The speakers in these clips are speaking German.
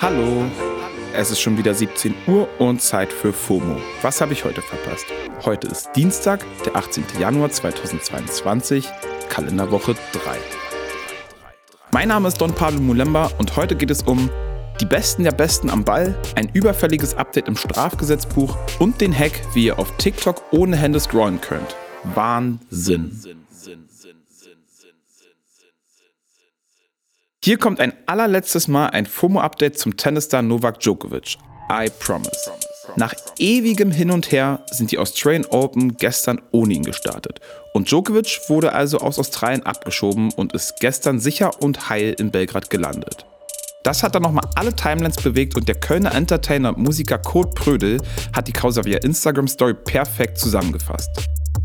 Hallo, es ist schon wieder 17 Uhr und Zeit für FOMO. Was habe ich heute verpasst? Heute ist Dienstag, der 18. Januar 2022, Kalenderwoche 3. Mein Name ist Don Pablo Mulemba und heute geht es um die Besten der Besten am Ball, ein überfälliges Update im Strafgesetzbuch und den Hack, wie ihr auf TikTok ohne Hände scrollen könnt. Wahnsinn. Hier kommt ein allerletztes Mal ein FOMO-Update zum Tennisstar Novak Djokovic. I promise. Nach ewigem Hin und Her sind die Australian Open gestern ohne ihn gestartet. Und Djokovic wurde also aus Australien abgeschoben und ist gestern sicher und heil in Belgrad gelandet. Das hat dann nochmal alle Timelines bewegt und der Kölner Entertainer und Musiker Kurt Prödel hat die Causa via Instagram-Story perfekt zusammengefasst.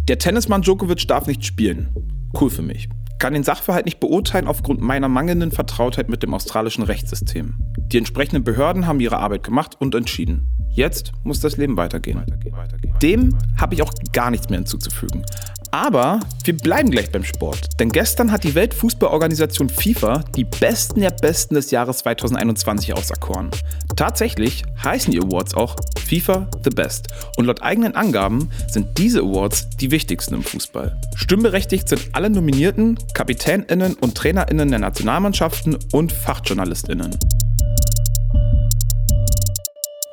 Der Tennismann Djokovic darf nicht spielen. Cool für mich kann den Sachverhalt nicht beurteilen aufgrund meiner mangelnden Vertrautheit mit dem australischen Rechtssystem. Die entsprechenden Behörden haben ihre Arbeit gemacht und entschieden. Jetzt muss das Leben weitergehen. Dem habe ich auch gar nichts mehr hinzuzufügen. Aber wir bleiben gleich beim Sport. Denn gestern hat die Weltfußballorganisation FIFA die Besten der Besten des Jahres 2021 auserkoren. Tatsächlich heißen die Awards auch FIFA The Best. Und laut eigenen Angaben sind diese Awards die wichtigsten im Fußball. Stimmberechtigt sind alle Nominierten, KapitänInnen und TrainerInnen der Nationalmannschaften und FachjournalistInnen.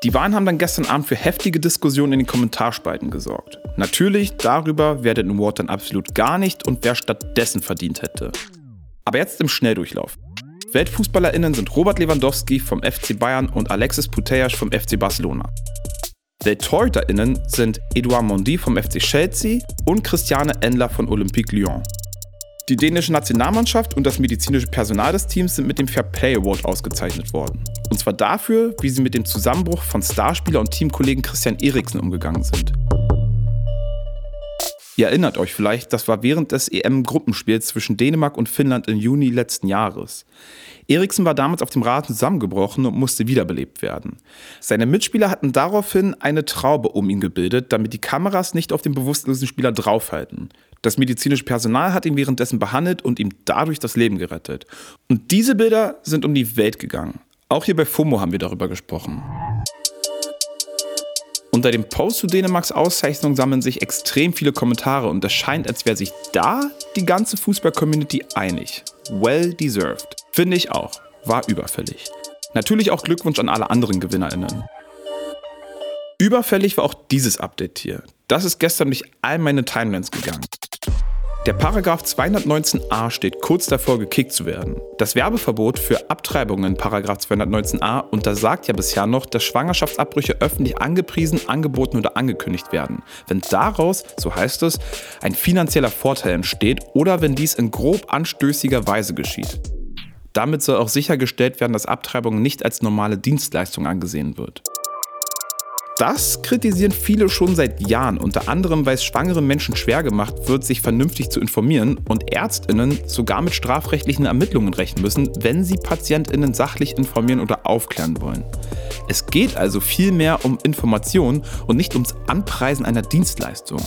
Die Wahlen haben dann gestern Abend für heftige Diskussionen in den Kommentarspalten gesorgt. Natürlich darüber, wer den Award dann absolut gar nicht und wer stattdessen verdient hätte. Aber jetzt im Schnelldurchlauf. WeltfußballerInnen sind Robert Lewandowski vom FC Bayern und Alexis Putellas vom FC Barcelona. WelttorhüterInnen sind Edouard Mondi vom FC Chelsea und Christiane Endler von Olympique Lyon. Die dänische Nationalmannschaft und das medizinische Personal des Teams sind mit dem Fair Play Award ausgezeichnet worden. Und zwar dafür, wie sie mit dem Zusammenbruch von Starspieler und Teamkollegen Christian Eriksen umgegangen sind. Ihr erinnert euch vielleicht, das war während des EM-Gruppenspiels zwischen Dänemark und Finnland im Juni letzten Jahres. Eriksen war damals auf dem Rasen zusammengebrochen und musste wiederbelebt werden. Seine Mitspieler hatten daraufhin eine Traube um ihn gebildet, damit die Kameras nicht auf den bewusstlosen Spieler draufhalten. Das medizinische Personal hat ihn währenddessen behandelt und ihm dadurch das Leben gerettet. Und diese Bilder sind um die Welt gegangen. Auch hier bei FOMO haben wir darüber gesprochen. Unter dem Post zu Dänemarks Auszeichnung sammeln sich extrem viele Kommentare und es scheint, als wäre sich da die ganze Fußball-Community einig. Well deserved. Finde ich auch. War überfällig. Natürlich auch Glückwunsch an alle anderen GewinnerInnen. Überfällig war auch dieses Update hier. Das ist gestern durch all meine Timelines gegangen. Der Paragraph 219a steht kurz davor, gekickt zu werden. Das Werbeverbot für Abtreibungen in Paragraph 219a untersagt ja bisher noch, dass Schwangerschaftsabbrüche öffentlich angepriesen, angeboten oder angekündigt werden. Wenn daraus, so heißt es, ein finanzieller Vorteil entsteht oder wenn dies in grob anstößiger Weise geschieht. Damit soll auch sichergestellt werden, dass Abtreibung nicht als normale Dienstleistung angesehen wird. Das kritisieren viele schon seit Jahren, unter anderem, weil es schwangeren Menschen schwer gemacht wird, sich vernünftig zu informieren und Ärztinnen sogar mit strafrechtlichen Ermittlungen rechnen müssen, wenn sie Patientinnen sachlich informieren oder aufklären wollen. Es geht also vielmehr um Information und nicht ums Anpreisen einer Dienstleistung.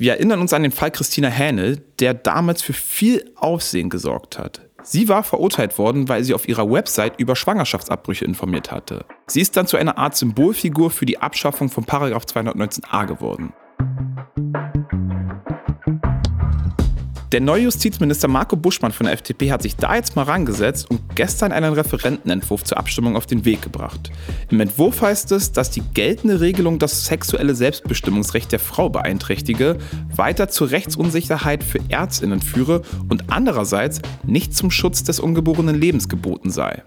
Wir erinnern uns an den Fall Christina Hähnel, der damals für viel Aufsehen gesorgt hat. Sie war verurteilt worden, weil sie auf ihrer Website über Schwangerschaftsabbrüche informiert hatte. Sie ist dann zu einer Art Symbolfigur für die Abschaffung von 219a geworden. Der neue Justizminister Marco Buschmann von der FDP hat sich da jetzt mal rangesetzt und gestern einen Referentenentwurf zur Abstimmung auf den Weg gebracht. Im Entwurf heißt es, dass die geltende Regelung das sexuelle Selbstbestimmungsrecht der Frau beeinträchtige, weiter zur Rechtsunsicherheit für Ärztinnen führe und andererseits nicht zum Schutz des ungeborenen Lebens geboten sei.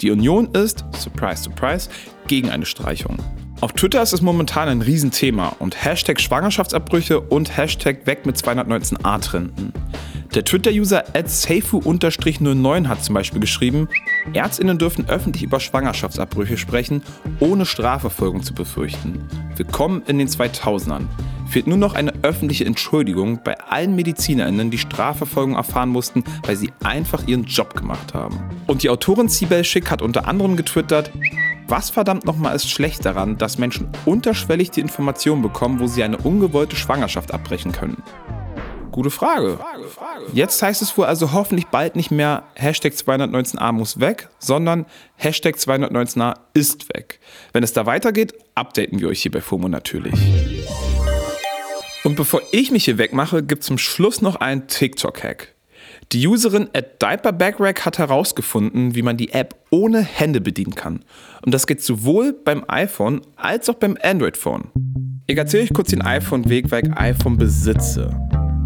Die Union ist, surprise, surprise, gegen eine Streichung. Auf Twitter ist es momentan ein Riesenthema und Hashtag Schwangerschaftsabbrüche und Hashtag weg mit 219a trenden. Der Twitter-User seifu-09 hat zum Beispiel geschrieben, Ärztinnen dürfen öffentlich über Schwangerschaftsabbrüche sprechen, ohne Strafverfolgung zu befürchten. Willkommen in den 2000ern. Fehlt nur noch eine öffentliche Entschuldigung bei allen MedizinerInnen, die Strafverfolgung erfahren mussten, weil sie einfach ihren Job gemacht haben. Und die Autorin Sibel Schick hat unter anderem getwittert, was verdammt nochmal ist schlecht daran, dass Menschen unterschwellig die Information bekommen, wo sie eine ungewollte Schwangerschaft abbrechen können? Gute Frage. Jetzt heißt es wohl also hoffentlich bald nicht mehr Hashtag 219a muss weg, sondern Hashtag 219a ist weg. Wenn es da weitergeht, updaten wir euch hier bei FOMO natürlich. Und bevor ich mich hier wegmache, gibt es zum Schluss noch einen TikTok-Hack. Die Userin at DiaperBackRack hat herausgefunden, wie man die App ohne Hände bedienen kann. Und das geht sowohl beim iPhone als auch beim Android-Phone. Ich erzähle euch kurz den iPhone-Weg, weil ich iPhone besitze.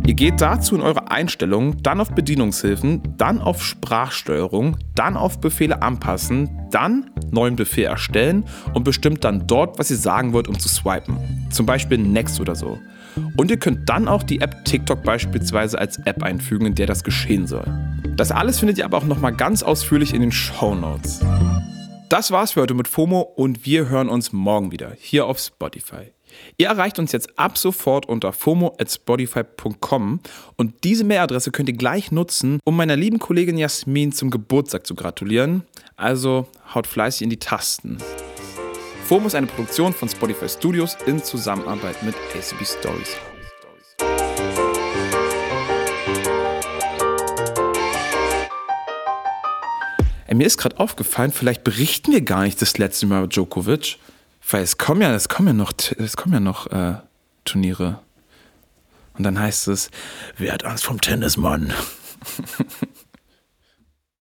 Ihr geht dazu in eure Einstellungen, dann auf Bedienungshilfen, dann auf Sprachsteuerung, dann auf Befehle anpassen, dann neuen Befehl erstellen und bestimmt dann dort, was ihr sagen wollt, um zu swipen. Zum Beispiel Next oder so. Und ihr könnt dann auch die App TikTok beispielsweise als App einfügen, in der das geschehen soll. Das alles findet ihr aber auch nochmal ganz ausführlich in den Show Notes. Das war's für heute mit FOMO und wir hören uns morgen wieder hier auf Spotify. Ihr erreicht uns jetzt ab sofort unter fomo@spotify.com und diese Mailadresse könnt ihr gleich nutzen, um meiner lieben Kollegin Jasmin zum Geburtstag zu gratulieren. Also haut fleißig in die Tasten. FOMO ist eine Produktion von Spotify Studios in Zusammenarbeit mit ACB Stories. Ey, mir ist gerade aufgefallen, vielleicht berichten wir gar nicht das letzte Mal über Djokovic. Weil es kommen ja, es kommen ja noch, es kommen ja noch äh, Turniere. Und dann heißt es, wer hat Angst vom Tennismann?